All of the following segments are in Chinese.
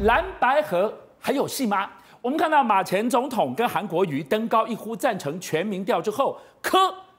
蓝白河还有戏吗？我们看到马前总统跟韩国瑜登高一呼赞成全民调之后，科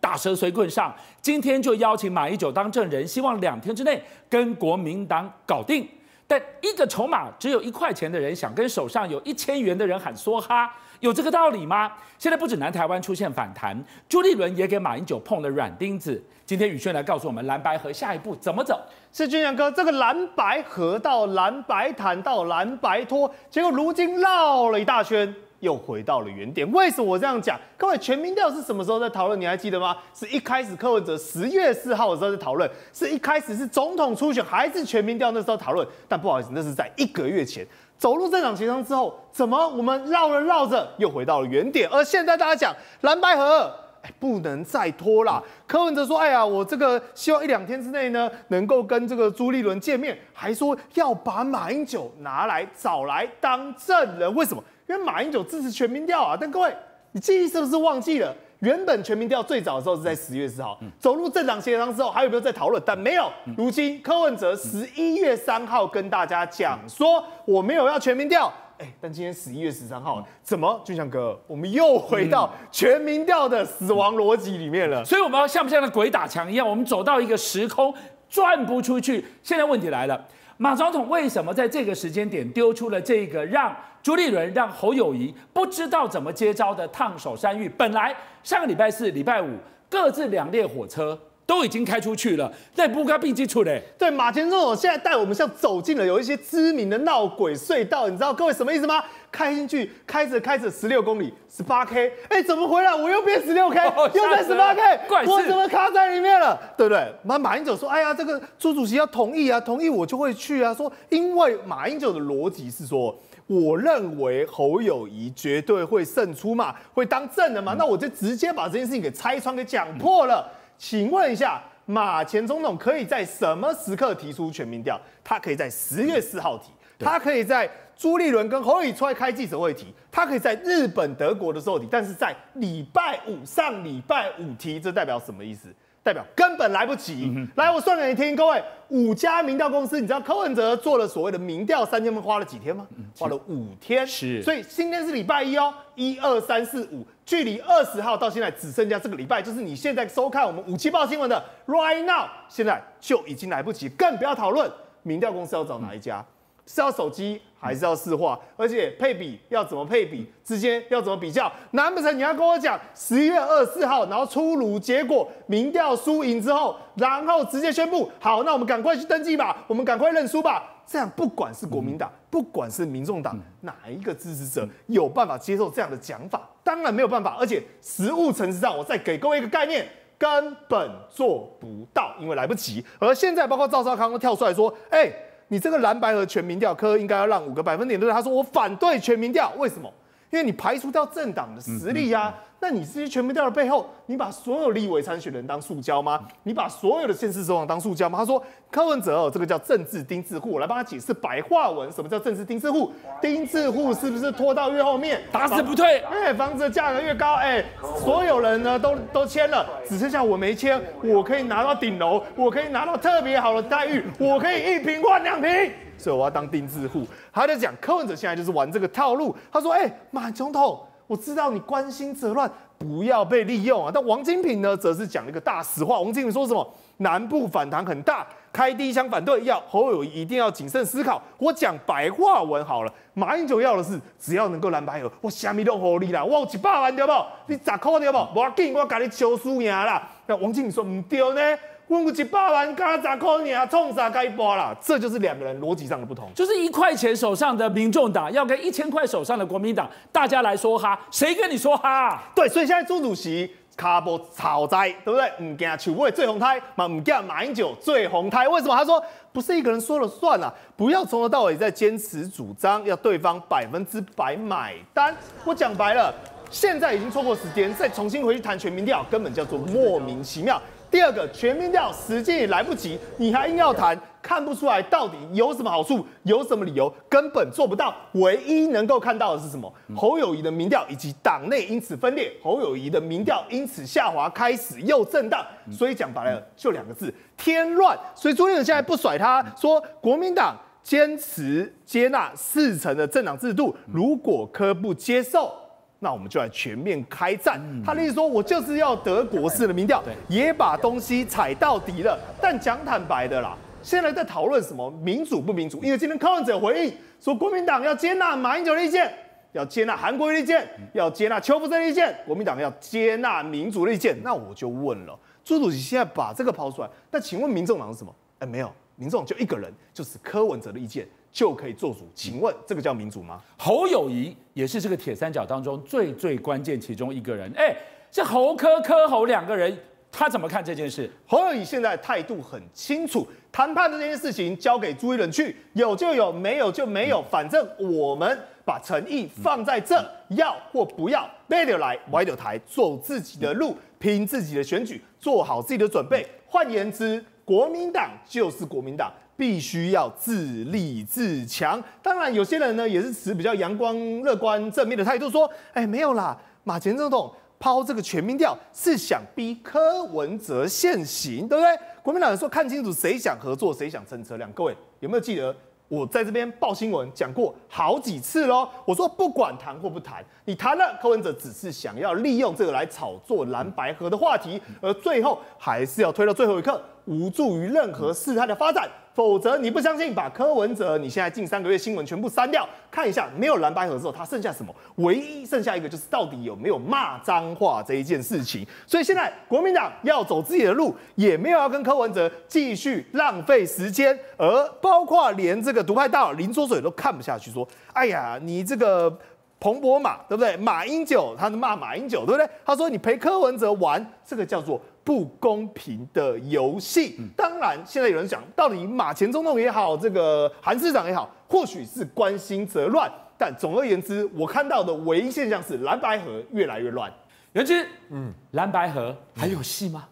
打蛇随棍上，今天就邀请马英九当证人，希望两天之内跟国民党搞定。但一个筹码只有一块钱的人，想跟手上有一千元的人喊梭哈，有这个道理吗？现在不止南台湾出现反弹，朱立伦也给马英九碰了软钉子。今天宇轩来告诉我们，蓝白河下一步怎么走？是军阳哥，这个蓝白河到蓝白谈到蓝白拖，结果如今绕了一大圈。又回到了原点，为什么我这样讲？各位，全民调是什么时候在讨论？你还记得吗？是一开始柯文哲十月四号的时候在讨论，是一开始是总统初选还是全民调那时候讨论？但不好意思，那是在一个月前走入政党协商之后，怎么我们绕了绕着又回到了原点？而现在大家讲蓝白合，哎，不能再拖啦。柯文哲说：“哎呀，我这个希望一两天之内呢，能够跟这个朱立伦见面，还说要把马英九拿来找来当证人，为什么？”因为马英九支持全民调啊，但各位，你记忆是不是忘记了？原本全民调最早的时候是在十月四号，走入政党协商之后，还有没有在讨论？但没有。如今柯文哲十一月三号跟大家讲说，我没有要全民调。哎，但今天十一月十三号，怎么？俊祥哥，我们又回到全民调的死亡逻辑里面了。所以我们要像不像那鬼打墙一样？我们走到一个时空转不出去。现在问题来了。马总统为什么在这个时间点丢出了这个让朱立伦、让侯友谊不知道怎么接招的烫手山芋？本来上个礼拜四、礼拜五各自两列火车都已经开出去了，在不该并进出的。对，马前总统现在带我们像走进了有一些知名的闹鬼隧道，你知道各位什么意思吗？开进去，开着开着十六公里，十八 K，哎，怎么回来？我又变十六 K，又变十八 K，我怎么卡在里面了？对不对？马马英九说：“哎呀，这个朱主席要同意啊，同意我就会去啊。”说，因为马英九的逻辑是说，我认为侯友宜绝对会胜出嘛，会当正的嘛，那我就直接把这件事情给拆穿、给讲破了。请问一下，马前总统可以在什么时刻提出全民调？他可以在十月四号提，他可以在。朱立伦跟侯友宜出来开记者会提，他可以在日本、德国的时候提，但是在礼拜五上礼拜五提，这代表什么意思？代表根本来不及。嗯、来，我算给你听，各位，五家民调公司，你知道柯文哲做了所谓的民调三千分花了几天吗？花了五天。是，所以今天是礼拜一哦，一二三四五，距离二十号到现在只剩下这个礼拜，就是你现在收看我们五七报新闻的 right now，现在就已经来不及，更不要讨论民调公司要找哪一家。嗯是要手机还是要市话？而且配比要怎么配比？之间要怎么比较？难不成你要跟我讲十一月二十四号，然后出炉结果，民调输赢之后，然后直接宣布好，那我们赶快去登记吧，我们赶快认输吧？这样不管是国民党，不管是民众党，哪一个支持者有办法接受这样的讲法？当然没有办法。而且实务层次上，我再给各位一个概念，根本做不到，因为来不及。而现在包括赵少康都跳出来说，哎、欸。你这个蓝白和全民调，科应该要让五个百分点，对？他说我反对全民调，为什么？因为你排除掉政党的实力呀、那你这些全民调的背后，你把所有立委参选人当塑胶吗？你把所有的县市首长当塑胶吗？他说柯文哲哦，这个叫政治钉子户，我来帮他解释白话文，什么叫政治钉子户？钉子户是不是拖到越后面，打死不退？哎，房子的价格越高，哎，所有人呢都都签了，只剩下我没签，我可以拿到顶楼，我可以拿到特别好的待遇，我可以一坪换两坪，所以我要当钉子户。他就讲柯文哲现在就是玩这个套路。他说，哎，马总统。我知道你关心则乱，不要被利用啊！但王金平呢，则是讲了一个大实话。王金平说什么？南部反弹很大，开第一枪反对，要侯友宜一定要谨慎思考。我讲白话文好了，马英九要的是只要能够蓝白合，我虾米都合你啦，我有一百万对不？你十块对不？无要紧，我给你抽输赢啦。那王金平说唔对呢。问个几百万，刚咋扣你啊？冲啥该播啦？这就是两个人逻辑上的不同。就是一块钱手上的民众党要跟一千块手上的国民党，大家来说哈，谁跟你说哈？对，所以现在朱主席卡波草灾，对不对？唔惊邱伟最红胎，嘛唔惊马英九最红胎。为什么？他说不是一个人说了算啊，不要从头到尾在坚持主张，要对方百分之百买单。我讲白了，现在已经错过时间，再重新回去谈全民调，根本叫做莫名其妙。第二个全民调时间也来不及，你还硬要谈，看不出来到底有什么好处，有什么理由，根本做不到。唯一能够看到的是什么？侯友谊的民调以及党内因此分裂，侯友谊的民调因此下滑，开始又震荡。所以讲白了，就两个字：添乱。所以朱立伦现在不甩他，说国民党坚持接纳四成的政党制度，如果科不接受，那我们就来全面开战。嗯、他的意思说，我就是要德国式的民调，也把东西踩到底了。但讲坦白的啦，现在在讨论什么民主不民主？因为今天柯文哲回应说，国民党要接纳马英九的意见，要接纳韩国瑜的意见，要接纳邱福生的意见，国民党要接纳民主的意见。那我就问了，朱主席现在把这个抛出来，那请问民众党是什么？哎，没有，民众就一个人，就是柯文哲的意见。就可以做主，请问这个叫民主吗？侯友谊也是这个铁三角当中最最关键其中一个人。哎，这侯科科侯两个人，他怎么看这件事？侯友谊现在态度很清楚，谈判的这件事情交给朱一伦去，有就有，没有就没有，反正我们把诚意放在这，要或不要，背着来，歪着台，走自己的路，拼自己的选举，做好自己的准备。换言之，国民党就是国民党。必须要自立自强。当然，有些人呢也是持比较阳光、乐观、正面的态度，说：“哎，没有啦，马前总统抛这个全民调是想逼柯文哲现行，对不对？”国民党人说：“看清楚谁想合作，谁想蹭车辆。”各位有没有记得？我在这边报新闻讲过好几次喽。我说不管谈或不谈，你谈了，柯文哲只是想要利用这个来炒作蓝白合的话题，而最后还是要推到最后一刻，无助于任何事态的发展。否则你不相信，把柯文哲你现在近三个月新闻全部删掉，看一下没有蓝白合之后，他剩下什么？唯一剩下一个就是到底有没有骂脏话这一件事情。所以现在国民党要走自己的路，也没有要跟柯文哲继续浪费时间，而包括连这个独派大佬林浊水都看不下去，说：“哎呀，你这个彭博马对不对？马英九他骂马英九对不对？他说你陪柯文哲玩，这个叫做。”不公平的游戏。当然，现在有人讲，到底马前总统也好，这个韩市长也好，或许是关心则乱。但总而言之，我看到的唯一现象是蓝白河越来越乱。尤其，嗯，蓝白河还有戏吗？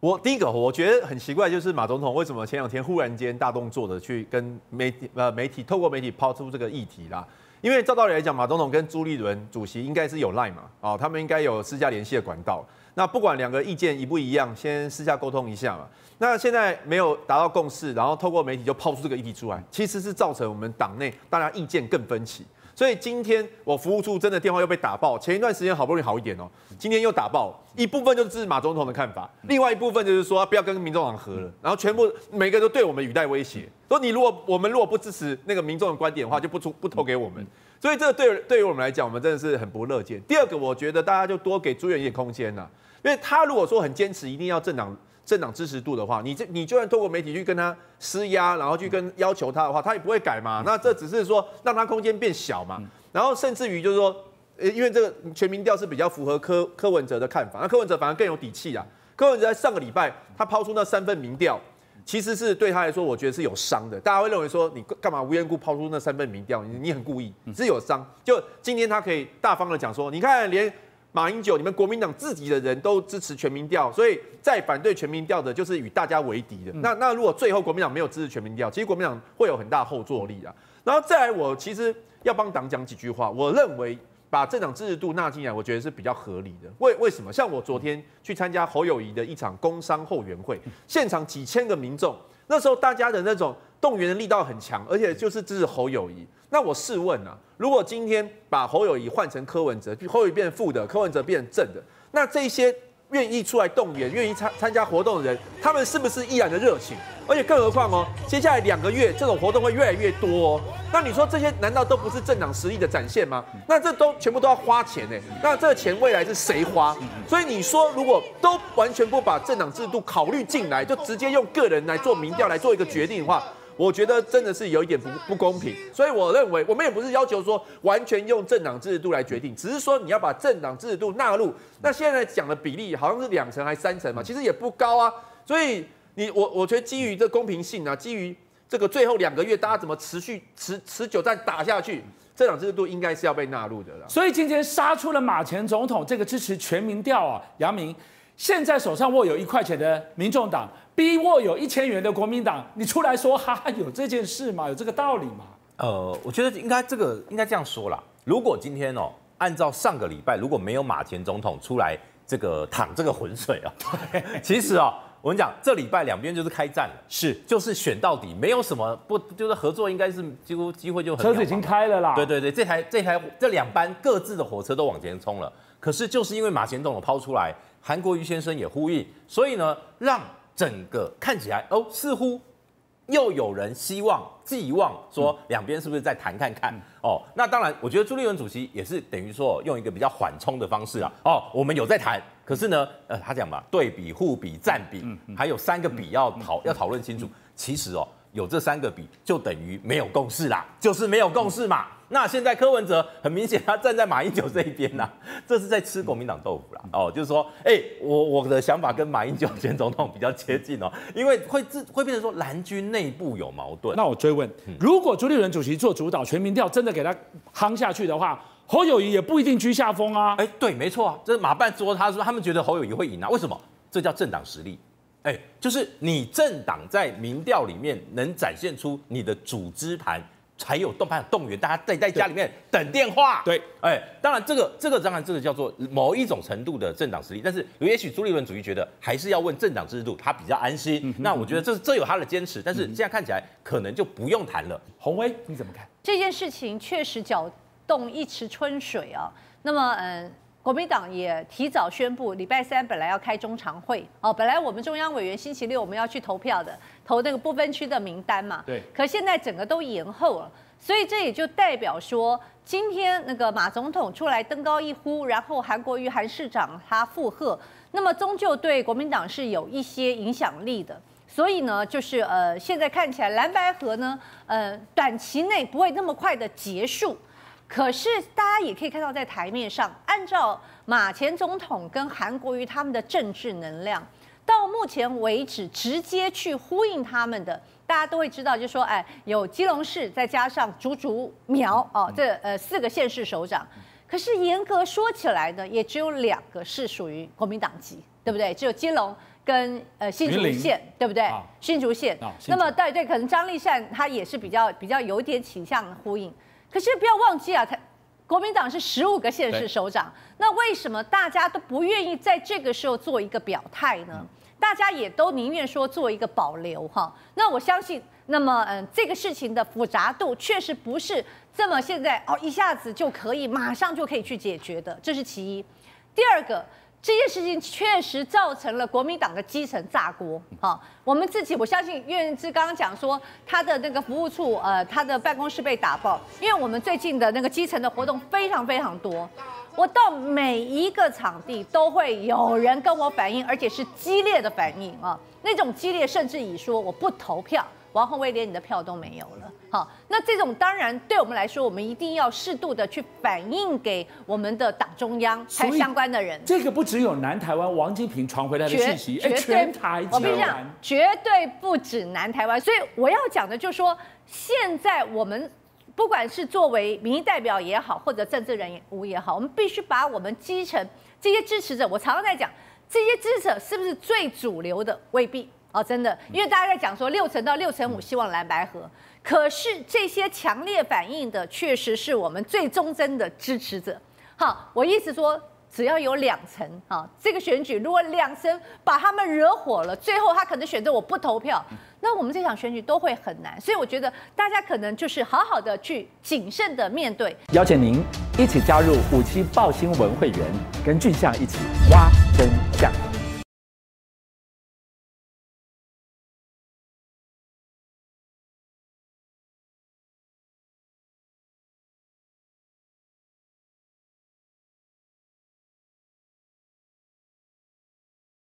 我第一个我觉得很奇怪，就是马总统为什么前两天忽然间大动作的去跟媒体呃媒体透过媒体抛出这个议题啦？因为照道理来讲，马总统跟朱立伦主席应该是有赖嘛，哦，他们应该有私下联系的管道。那不管两个意见一不一样，先私下沟通一下嘛。那现在没有达到共识，然后透过媒体就抛出这个议题出来，其实是造成我们党内大家意见更分歧。所以今天我服务处真的电话又被打爆，前一段时间好不容易好一点哦，今天又打爆。一部分就是支持马总统的看法，另外一部分就是说不要跟民众党合了，然后全部每个都对我们语带威胁，说你如果我们如果不支持那个民众的观点的话，就不出不投给我们。所以这个对对于我们来讲，我们真的是很不乐见。第二个，我觉得大家就多给朱元一点空间呐。因为他如果说很坚持一定要政党政党支持度的话，你这你就算透过媒体去跟他施压，然后去跟要求他的话，他也不会改嘛。那这只是说让他空间变小嘛。然后甚至于就是说，呃，因为这个全民调是比较符合柯柯文哲的看法，那柯文哲反而更有底气啊。柯文哲在上个礼拜他抛出那三份民调，其实是对他来说，我觉得是有伤的。大家会认为说你干嘛无缘故抛出那三份民调，你你很故意，是有伤。就今天他可以大方的讲说，你看连。马英九，你们国民党自己的人都支持全民调，所以再反对全民调的，就是与大家为敌的。那那如果最后国民党没有支持全民调，其实国民党会有很大后坐力啊。然后再来，我其实要帮党讲几句话。我认为把政党支持度纳进来，我觉得是比较合理的。为为什么？像我昨天去参加侯友谊的一场工商后援会，现场几千个民众，那时候大家的那种动员的力道很强，而且就是支持侯友谊。那我试问啊，如果今天把侯友谊换成柯文哲，侯友谊变成负的，柯文哲变成正的，那这些愿意出来动员、愿意参参加活动的人，他们是不是依然的热情？而且更何况哦，接下来两个月这种活动会越来越多哦。那你说这些难道都不是政党实力的展现吗？那这都全部都要花钱呢？那这个钱未来是谁花？所以你说如果都完全不把政党制度考虑进来，就直接用个人来做民调来做一个决定的话，我觉得真的是有一点不不公平，所以我认为我们也不是要求说完全用政党制度来决定，只是说你要把政党制度纳入。那现在讲的比例好像是两成还是三成嘛，其实也不高啊。所以你我我觉得基于这公平性啊，基于这个最后两个月大家怎么持续持持久战打下去，政党制度应该是要被纳入的了。所以今天杀出了马前总统这个支持全民调啊，杨明现在手上握有一块钱的民众党。逼握有一千元的国民党，你出来说哈哈，有这件事吗？有这个道理吗？呃，我觉得应该这个应该这样说啦。如果今天哦，按照上个礼拜如果没有马前总统出来这个淌这个浑水啊，其实啊，我跟你讲，这礼拜两边就是开战了，是就是选到底，没有什么不就是合作，应该是几乎机会就很。车子已经开了啦。对对对，这台这台这两班各自的火车都往前冲了，可是就是因为马前总统抛出来，韩国瑜先生也呼应，所以呢，让整个看起来哦，似乎又有人希望寄望说两边是不是在谈看看、嗯、哦？那当然，我觉得朱立伦主席也是等于说用一个比较缓冲的方式啊，哦，我们有在谈。可是呢，呃，他讲嘛，对比、互比、占比，还有三个比要讨要讨论清楚。其实哦，有这三个比，就等于没有共识啦，就是没有共识嘛。那现在柯文哲很明显，他站在马英九这一边呐，这是在吃国民党豆腐啦。哦，就是说，哎，我我的想法跟马英九前总统比较接近哦，因为会自会变成说蓝军内部有矛盾。那我追问，如果朱立伦主席做主导，全民调真的给他夯下去的话？侯友谊也不一定居下风啊！哎，对，没错啊，这是马办说，他说他们觉得侯友谊会赢啊，为什么？这叫政党实力，哎，就是你政党在民调里面能展现出你的组织盘，才有动盘动员，大家在在家里面等电话。对，哎，当然这个这个当然这个叫做某一种程度的政党实力，但是也许朱立伦主义觉得还是要问政党制度，他比较安心。嗯、那我觉得这这有他的坚持，但是现在看起来可能就不用谈了。洪威你怎么看？这件事情确实搅。动一池春水啊，那么嗯，国民党也提早宣布，礼拜三本来要开中常会。哦，本来我们中央委员星期六我们要去投票的，投那个不分区的名单嘛，对，可现在整个都延后了，所以这也就代表说，今天那个马总统出来登高一呼，然后韩国瑜韩市长他附和，那么终究对国民党是有一些影响力的，所以呢，就是呃，现在看起来蓝白河呢，呃，短期内不会那么快的结束。可是大家也可以看到，在台面上，按照马前总统跟韩国瑜他们的政治能量，到目前为止，直接去呼应他们的，大家都会知道，就是说，哎，有基隆市，再加上竹竹苗哦，这呃四个县市首长。可是严格说起来呢，也只有两个是属于国民党籍，对不对？只有基隆跟呃新竹县，对不对？新竹县。那么对对，可能张立善他也是比较比较有点倾向呼应。可是不要忘记啊，他国民党是十五个县市首长，那为什么大家都不愿意在这个时候做一个表态呢？大家也都宁愿说做一个保留哈。那我相信，那么嗯，这个事情的复杂度确实不是这么现在哦一下子就可以马上就可以去解决的，这是其一。第二个。这件事情确实造成了国民党的基层炸锅。好，我们自己我相信岳元之刚刚讲说他的那个服务处，呃，他的办公室被打爆，因为我们最近的那个基层的活动非常非常多，我到每一个场地都会有人跟我反映，而且是激烈的反应啊，那种激烈甚至以说我不投票。王宏威连你的票都没有了，好，那这种当然对我们来说，我们一定要适度的去反映给我们的党中央还相关的人。这个不只有南台湾王金平传回来的信息，绝对全台我跟你讲，绝对不止南台湾。所以我要讲的就是说，现在我们不管是作为民意代表也好，或者政治人物也好，我们必须把我们基层这些支持者，我常常在讲，这些支持者是不是最主流的？未必。哦，真的，因为大家在讲说六成到六成五希望蓝白合，可是这些强烈反应的确实是我们最忠贞的支持者。好，我意思说，只要有两成，啊，这个选举如果两成把他们惹火了，最后他可能选择我不投票，那我们这场选举都会很难。所以我觉得大家可能就是好好的去谨慎的面对。邀请您一起加入五七报新闻会员，跟俊相一起挖真相。